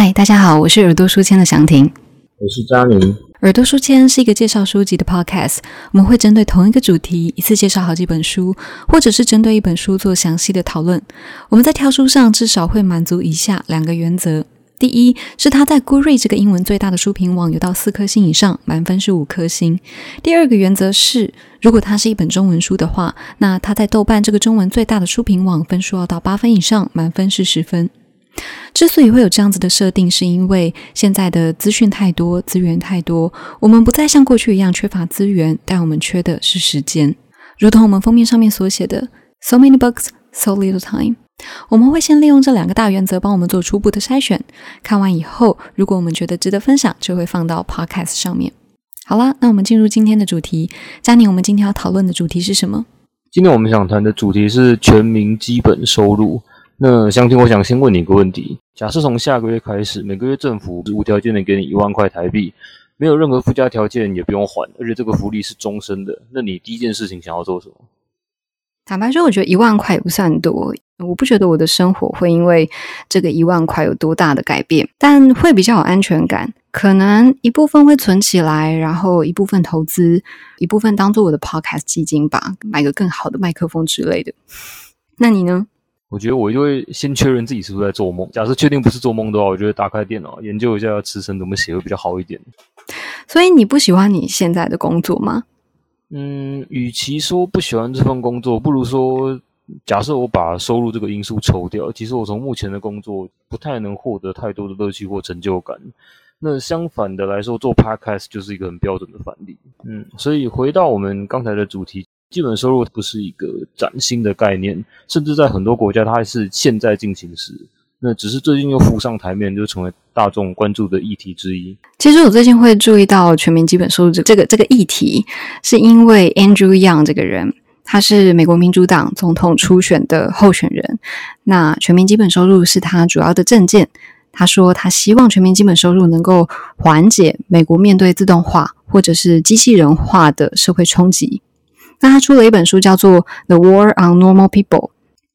嗨，大家好，我是耳朵书签的祥婷。我是佳宁。耳朵书签是一个介绍书籍的 podcast，我们会针对同一个主题一次介绍好几本书，或者是针对一本书做详细的讨论。我们在挑书上至少会满足以下两个原则：第一，是它在 Goodreads 这个英文最大的书评网有到四颗星以上，满分是五颗星；第二个原则是，如果它是一本中文书的话，那它在豆瓣这个中文最大的书评网分数要到八分以上，满分是十分。之所以会有这样子的设定，是因为现在的资讯太多，资源太多，我们不再像过去一样缺乏资源，但我们缺的是时间。如同我们封面上面所写的，“So many books, so little time。”我们会先利用这两个大原则，帮我们做初步的筛选。看完以后，如果我们觉得值得分享，就会放到 Podcast 上面。好啦，那我们进入今天的主题。佳宁，我们今天要讨论的主题是什么？今天我们想谈的主题是全民基本收入。那相亲，我想先问你一个问题：假设从下个月开始，每个月政府无条件的给你一万块台币，没有任何附加条件，也不用还，而且这个福利是终身的，那你第一件事情想要做什么？坦白说，我觉得一万块也不算多，我不觉得我的生活会因为这个一万块有多大的改变，但会比较有安全感。可能一部分会存起来，然后一部分投资，一部分当做我的 podcast 基金吧，买个更好的麦克风之类的。那你呢？我觉得我就会先确认自己是不是在做梦。假设确定不是做梦的话，我觉得打开电脑研究一下词声怎么写会比较好一点。所以你不喜欢你现在的工作吗？嗯，与其说不喜欢这份工作，不如说，假设我把收入这个因素抽掉，其实我从目前的工作不太能获得太多的乐趣或成就感。那相反的来说，做 podcast 就是一个很标准的反例。嗯，所以回到我们刚才的主题。基本收入不是一个崭新的概念，甚至在很多国家，它还是现在进行时。那只是最近又浮上台面，就成为大众关注的议题之一。其实我最近会注意到全民基本收入这这个这个议题，是因为 Andrew Young 这个人，他是美国民主党总统初选的候选人。那全民基本收入是他主要的政见。他说，他希望全民基本收入能够缓解美国面对自动化或者是机器人化的社会冲击。那他出了一本书，叫做《The War on Normal People》。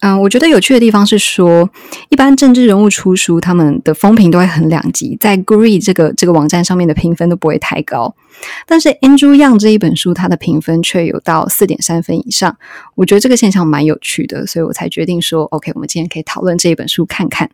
嗯，我觉得有趣的地方是说，一般政治人物出书，他们的风评都会很两极，在 Gree 这个这个网站上面的评分都不会太高。但是 Andrew Young 这一本书，它的评分却有到四点三分以上。我觉得这个现象蛮有趣的，所以我才决定说，OK，我们今天可以讨论这一本书看看。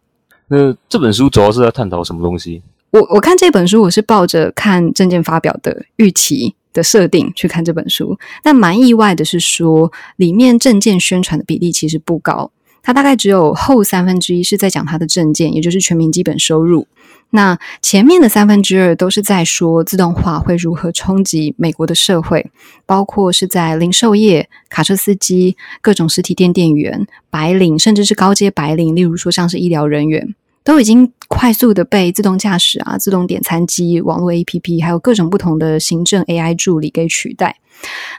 那这本书主要是在探讨什么东西？我我看这本书，我是抱着看证件发表的预期。的设定去看这本书，但蛮意外的是说，里面证件宣传的比例其实不高，它大概只有后三分之一是在讲它的证件，也就是全民基本收入。那前面的三分之二都是在说自动化会如何冲击美国的社会，包括是在零售业、卡车司机、各种实体店店员、白领，甚至是高阶白领，例如说像是医疗人员。都已经快速的被自动驾驶啊、自动点餐机、网络 APP，还有各种不同的行政 AI 助理给取代。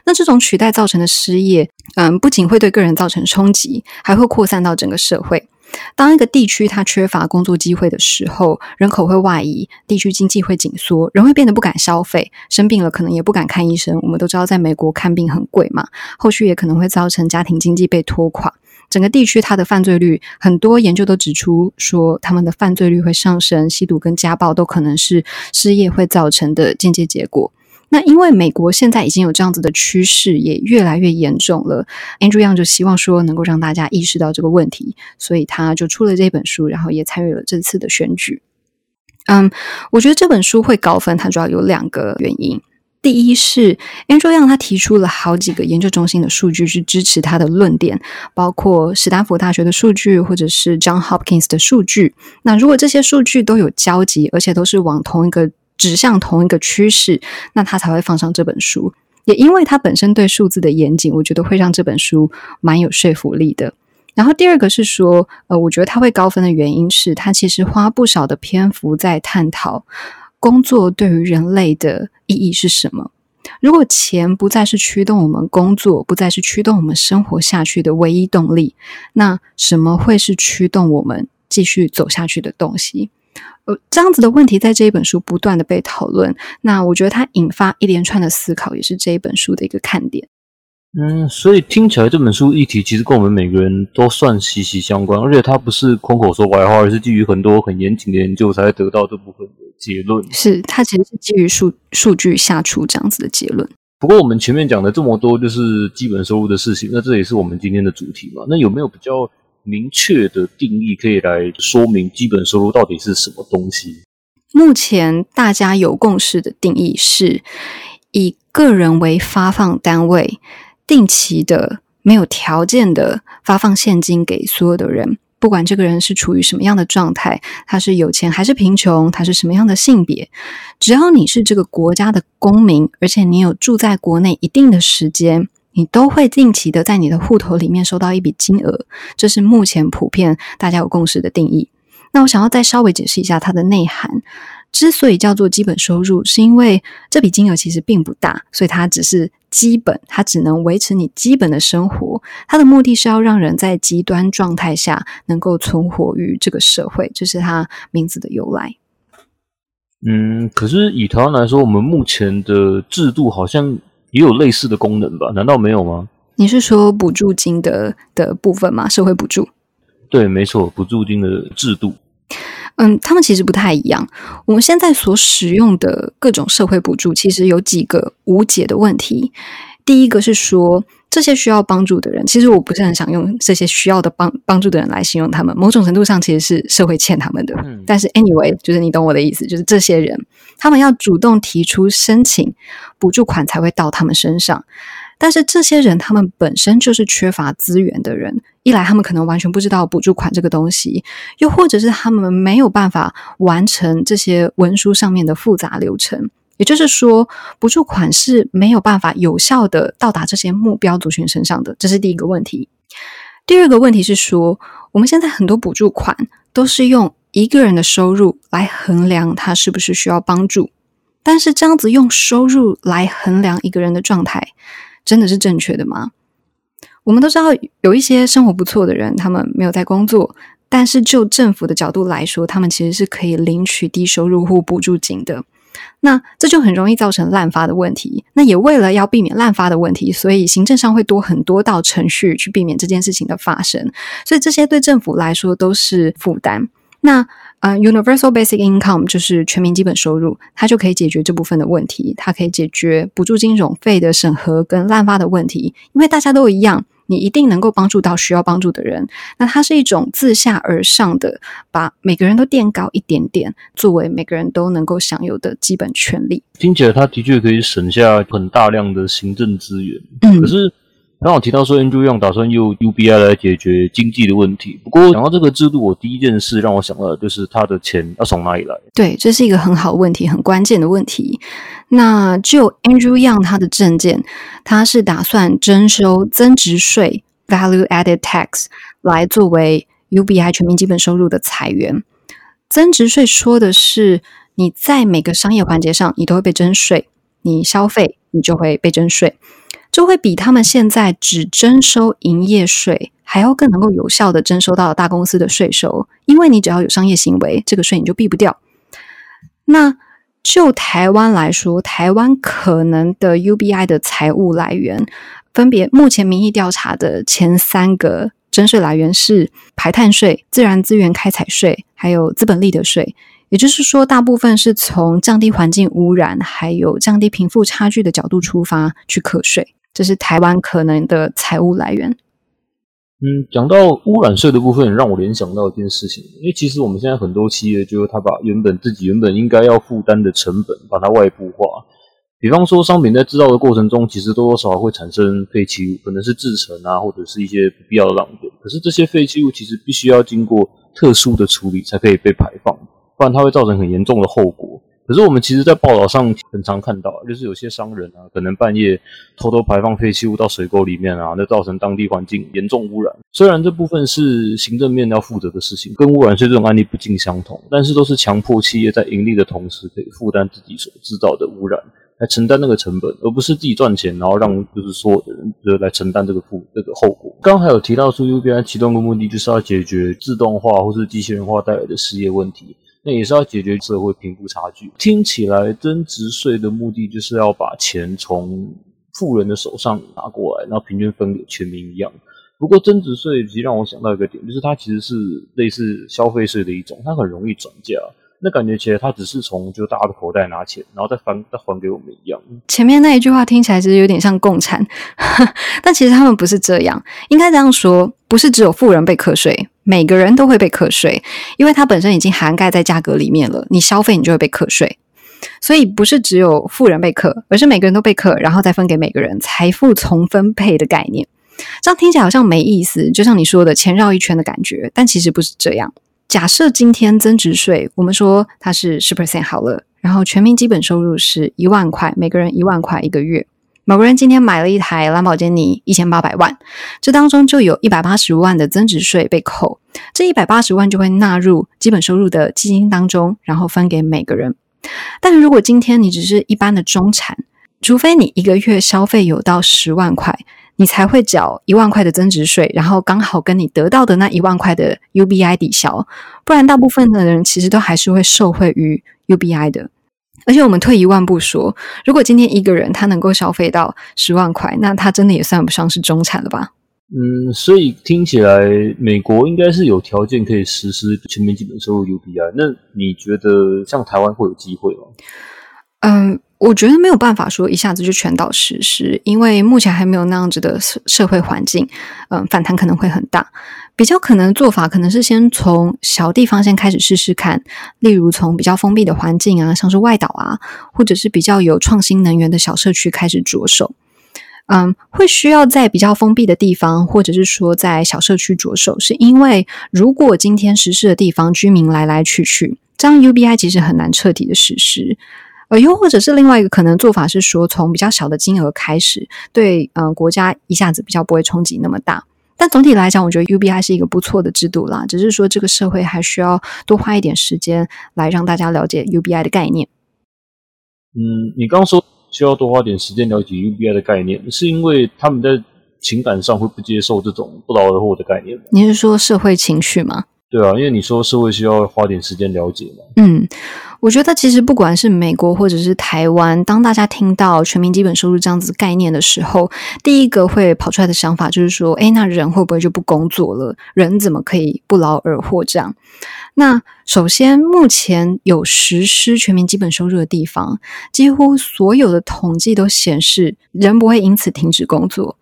那这种取代造成的失业，嗯，不仅会对个人造成冲击，还会扩散到整个社会。当一个地区它缺乏工作机会的时候，人口会外移，地区经济会紧缩，人会变得不敢消费，生病了可能也不敢看医生。我们都知道，在美国看病很贵嘛，后续也可能会造成家庭经济被拖垮。整个地区它的犯罪率，很多研究都指出说，他们的犯罪率会上升，吸毒跟家暴都可能是失业会造成的间接结果。那因为美国现在已经有这样子的趋势，也越来越严重了。Andrew Young 就希望说能够让大家意识到这个问题，所以他就出了这本书，然后也参与了这次的选举。嗯，我觉得这本书会高分，它主要有两个原因。第一是 Andrew Young，他提出了好几个研究中心的数据去支持他的论点，包括史丹福大学的数据，或者是 John Hopkins 的数据。那如果这些数据都有交集，而且都是往同一个指向同一个趋势，那他才会放上这本书。也因为他本身对数字的严谨，我觉得会让这本书蛮有说服力的。然后第二个是说，呃，我觉得他会高分的原因是他其实花不少的篇幅在探讨。工作对于人类的意义是什么？如果钱不再是驱动我们工作，不再是驱动我们生活下去的唯一动力，那什么会是驱动我们继续走下去的东西？呃，这样子的问题在这一本书不断的被讨论。那我觉得它引发一连串的思考，也是这一本书的一个看点。嗯，所以听起来这本书议题其实跟我们每个人都算息息相关，而且它不是空口说白话，而是基于很多很严谨的研究才得到这部分的结论。是，它其实是基于数数据下出这样子的结论。不过我们前面讲的这么多就是基本收入的事情，那这也是我们今天的主题嘛？那有没有比较明确的定义可以来说明基本收入到底是什么东西？目前大家有共识的定义是以个人为发放单位。定期的、没有条件的发放现金给所有的人，不管这个人是处于什么样的状态，他是有钱还是贫穷，他是什么样的性别，只要你是这个国家的公民，而且你有住在国内一定的时间，你都会定期的在你的户头里面收到一笔金额。这是目前普遍大家有共识的定义。那我想要再稍微解释一下它的内涵。之所以叫做基本收入，是因为这笔金额其实并不大，所以它只是基本，它只能维持你基本的生活。它的目的是要让人在极端状态下能够存活于这个社会，这是它名字的由来。嗯，可是以台湾来说，我们目前的制度好像也有类似的功能吧？难道没有吗？你是说补助金的的部分吗？社会补助？对，没错，补助金的制度。嗯，他们其实不太一样。我们现在所使用的各种社会补助，其实有几个无解的问题。第一个是说，这些需要帮助的人，其实我不是很想用这些需要的帮帮助的人来形容他们。某种程度上，其实是社会欠他们的。但是，anyway，就是你懂我的意思，就是这些人，他们要主动提出申请补助款，才会到他们身上。但是这些人，他们本身就是缺乏资源的人。一来，他们可能完全不知道补助款这个东西；又或者是他们没有办法完成这些文书上面的复杂流程。也就是说，补助款是没有办法有效的到达这些目标族群身上的。这是第一个问题。第二个问题是说，我们现在很多补助款都是用一个人的收入来衡量他是不是需要帮助，但是这样子用收入来衡量一个人的状态。真的是正确的吗？我们都知道有一些生活不错的人，他们没有在工作，但是就政府的角度来说，他们其实是可以领取低收入户补助金的。那这就很容易造成滥发的问题。那也为了要避免滥发的问题，所以行政上会多很多道程序去避免这件事情的发生。所以这些对政府来说都是负担。那呃，Universal Basic Income 就是全民基本收入，它就可以解决这部分的问题。它可以解决补助金融费的审核跟滥发的问题，因为大家都一样，你一定能够帮助到需要帮助的人。那它是一种自下而上的，把每个人都垫高一点点，作为每个人都能够享有的基本权利。听起来，它的确可以省下很大量的行政资源。嗯，可是。刚好提到说，Andrew Young 打算用 UBI 来解决经济的问题。不过，讲到这个制度，我第一件事让我想到的就是他的钱要从哪里来。对，这是一个很好问题，很关键的问题。那就 Andrew Young 他的证件，他是打算征收增值税 （Value Added Tax） 来作为 UBI 全民基本收入的裁源。增值税说的是你在每个商业环节上，你都会被征税，你消费你就会被征税。就会比他们现在只征收营业税还要更能够有效的征收到大公司的税收，因为你只要有商业行为，这个税你就避不掉。那就台湾来说，台湾可能的 UBI 的财务来源，分别目前民意调查的前三个征税来源是排碳税、自然资源开采税，还有资本利得税。也就是说，大部分是从降低环境污染，还有降低贫富差距的角度出发去课税。这是台湾可能的财务来源。嗯，讲到污染税的部分，让我联想到一件事情，因为其实我们现在很多企业，就是他把原本自己原本应该要负担的成本，把它外部化。比方说，商品在制造的过程中，其实多多少少会产生废弃物，可能是制成啊，或者是一些不必要的浪费。可是这些废弃物其实必须要经过特殊的处理，才可以被排放，不然它会造成很严重的后果。可是我们其实，在报道上很常看到，就是有些商人啊，可能半夜偷偷排放废弃物到水沟里面啊，那造成当地环境严重污染。虽然这部分是行政面要负责的事情，跟污染税这种案例不尽相同，但是都是强迫企业在盈利的同时，可以负担自己所制造的污染，来承担那个成本，而不是自己赚钱，然后让就是所有的人就来承担这个负这个后果。刚刚还有提到说，UBI 启动的目的就是要解决自动化或是机器人化带来的失业问题。那也是要解决社会贫富差距。听起来增值税的目的就是要把钱从富人的手上拿过来，然后平均分给全民一样。不过增值税其实让我想到一个点，就是它其实是类似消费税的一种，它很容易转嫁。那感觉起来，它只是从就大家的口袋拿钱，然后再翻再还给我们一样。前面那一句话听起来其实有点像共产，但其实他们不是这样。应该这样说，不是只有富人被课税，每个人都会被课税，因为它本身已经涵盖在价格里面了。你消费，你就会被课税。所以不是只有富人被课，而是每个人都被课，然后再分给每个人，财富重分配的概念。这样听起来好像没意思，就像你说的钱绕一圈的感觉，但其实不是这样。假设今天增值税，我们说它是十 percent 好了，然后全民基本收入是一万块，每个人一万块一个月。某个人今天买了一台兰博基尼，一千八百万，这当中就有一百八十万的增值税被扣，这一百八十万就会纳入基本收入的基金当中，然后分给每个人。但是如果今天你只是一般的中产，除非你一个月消费有到十万块。你才会缴一万块的增值税，然后刚好跟你得到的那一万块的 UBI 抵消，不然大部分的人其实都还是会受惠于 UBI 的。而且我们退一万步说，如果今天一个人他能够消费到十万块，那他真的也算不上是中产了吧？嗯，所以听起来美国应该是有条件可以实施全民基本收入 UBI。那你觉得像台湾会有机会吗？嗯。我觉得没有办法说一下子就全岛实施，因为目前还没有那样子的社社会环境，嗯，反弹可能会很大。比较可能的做法，可能是先从小地方先开始试试看，例如从比较封闭的环境啊，像是外岛啊，或者是比较有创新能源的小社区开始着手。嗯，会需要在比较封闭的地方，或者是说在小社区着手，是因为如果今天实施的地方居民来来去去，这样 UBI 其实很难彻底的实施。呃，又或者是另外一个可能做法是说，从比较小的金额开始，对，嗯，国家一下子比较不会冲击那么大。但总体来讲，我觉得 UBI 是一个不错的制度啦，只是说这个社会还需要多花一点时间来让大家了解 UBI 的概念。嗯，你刚刚说需要多花点时间了解 UBI 的概念，是因为他们在情感上会不接受这种不劳而获的概念吗？你是说社会情绪吗？对啊，因为你说社会需要花点时间了解嘛。嗯，我觉得其实不管是美国或者是台湾，当大家听到全民基本收入这样子概念的时候，第一个会跑出来的想法就是说，哎，那人会不会就不工作了？人怎么可以不劳而获？这样？那首先，目前有实施全民基本收入的地方，几乎所有的统计都显示，人不会因此停止工作。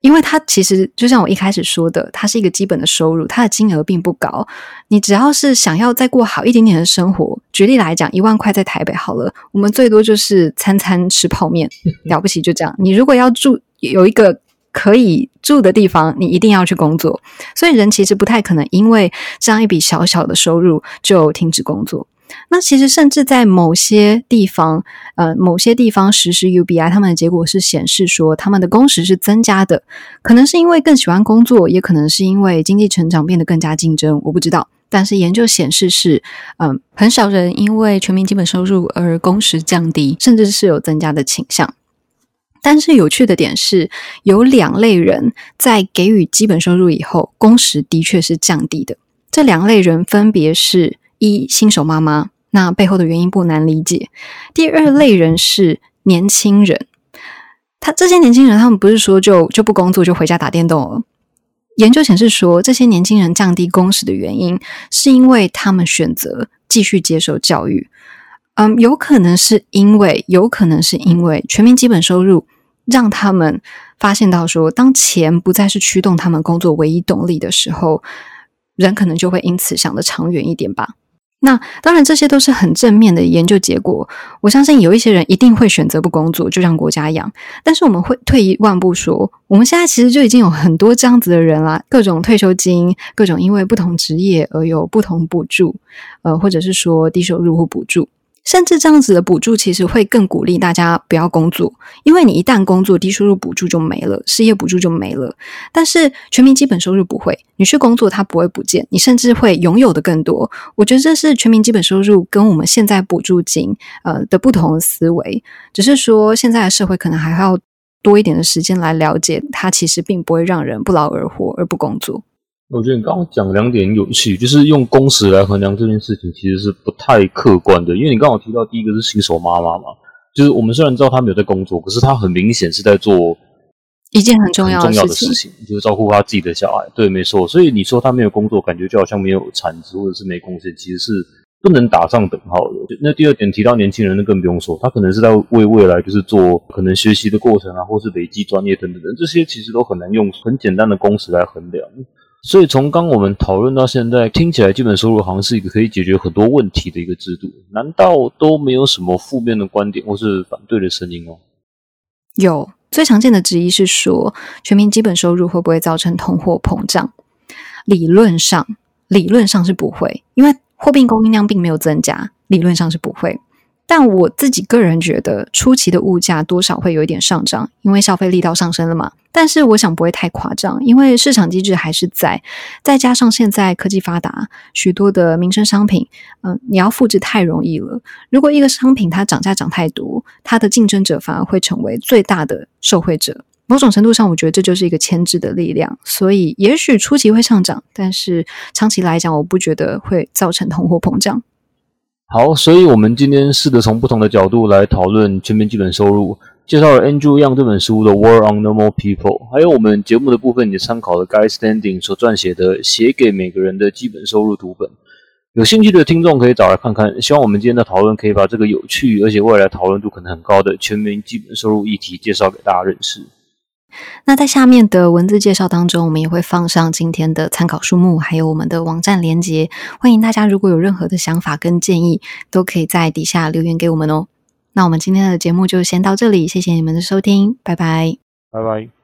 因为它其实就像我一开始说的，它是一个基本的收入，它的金额并不高。你只要是想要再过好一点点的生活，举例来讲，一万块在台北好了，我们最多就是餐餐吃泡面，了不起就这样。你如果要住有一个可以住的地方，你一定要去工作。所以人其实不太可能因为这样一笔小小的收入就停止工作。那其实甚至在某些地方，呃，某些地方实施 UBI，他们的结果是显示说，他们的工时是增加的，可能是因为更喜欢工作，也可能是因为经济成长变得更加竞争，我不知道。但是研究显示是，嗯，很少人因为全民基本收入而工时降低，甚至是有增加的倾向。但是有趣的点是，有两类人在给予基本收入以后，工时的确是降低的。这两类人分别是。一新手妈妈，那背后的原因不难理解。第二类人是年轻人，他这些年轻人，他们不是说就就不工作就回家打电动了。研究显示说，这些年轻人降低工时的原因，是因为他们选择继续接受教育。嗯，有可能是因为，有可能是因为全民基本收入让他们发现到说，当钱不再是驱动他们工作唯一动力的时候，人可能就会因此想的长远一点吧。那当然，这些都是很正面的研究结果。我相信有一些人一定会选择不工作，就像国家一样。但是我们会退一万步说，我们现在其实就已经有很多这样子的人啦，各种退休金，各种因为不同职业而有不同补助，呃，或者是说低收入或补助。甚至这样子的补助，其实会更鼓励大家不要工作，因为你一旦工作，低收入补助就没了，失业补助就没了。但是全民基本收入不会，你去工作它不会不见，你甚至会拥有的更多。我觉得这是全民基本收入跟我们现在补助金呃的不同的思维，只是说现在的社会可能还要多一点的时间来了解，它其实并不会让人不劳而获而不工作。我觉得你刚刚讲两点有趣，就是用工时来衡量这件事情，其实是不太客观的。因为你刚好提到第一个是新手妈妈嘛，就是我们虽然知道她没有在工作，可是她很明显是在做一件很重很要重要的事事情。就是照顾她自己的小孩。对，没错。所以你说她没有工作，感觉就好像没有产值或者是没贡献，其实是不能打上等号的。那第二点提到年轻人，那更不用说，他可能是在为未来就是做可能学习的过程啊，或是累积专业等等等，这些其实都很难用很简单的工时来衡量。所以从刚我们讨论到现在，听起来基本收入好像是一个可以解决很多问题的一个制度，难道都没有什么负面的观点或是反对的声音哦？有最常见的质疑是说，全民基本收入会不会造成通货膨胀？理论上，理论上是不会，因为货币供应量并没有增加，理论上是不会。但我自己个人觉得，初期的物价多少会有一点上涨，因为消费力道上升了嘛。但是我想不会太夸张，因为市场机制还是在，再加上现在科技发达，许多的民生商品，嗯、你要复制太容易了。如果一个商品它涨价涨太多，它的竞争者反而会成为最大的受惠者。某种程度上，我觉得这就是一个牵制的力量。所以，也许初期会上涨，但是长期来讲，我不觉得会造成通货膨胀。好，所以我们今天试着从不同的角度来讨论全民基本收入，介绍了 Andrew Yang 这本书的《War on Normal People》，还有我们节目的部分也参考了 Guy Standing 所撰写的《写给每个人的基本收入读本》。有兴趣的听众可以找来看看。希望我们今天的讨论可以把这个有趣而且未来讨论度可能很高的全民基本收入议题介绍给大家认识。那在下面的文字介绍当中，我们也会放上今天的参考书目，还有我们的网站连接。欢迎大家如果有任何的想法跟建议，都可以在底下留言给我们哦。那我们今天的节目就先到这里，谢谢你们的收听，拜拜。拜拜。